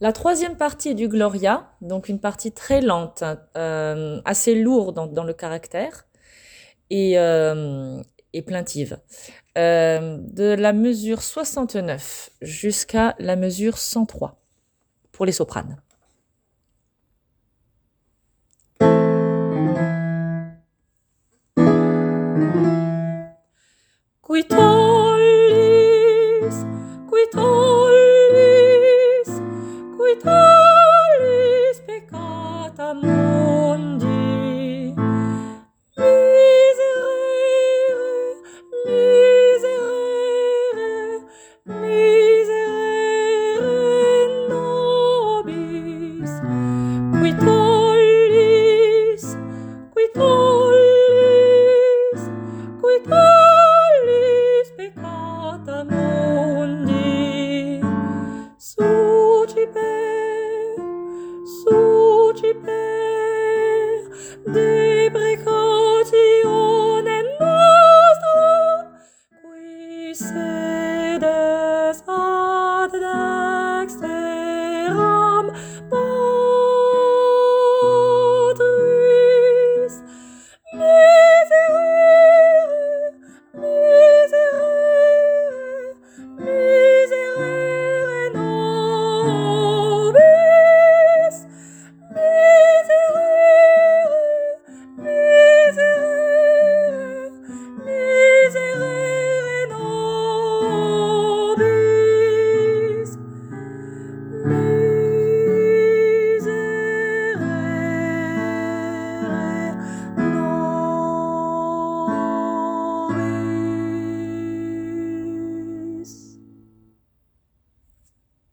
La troisième partie du Gloria, donc une partie très lente, euh, assez lourde dans, le caractère et, euh, plaintive. Euh, de la mesure 69 jusqu'à la mesure 103 pour les sopranes. Peccata mundi. Miserere, miserere, miserere nobis. Qui tollis, qui tollis, qui tollis mundi. Nostra, qui sedes ad dexteram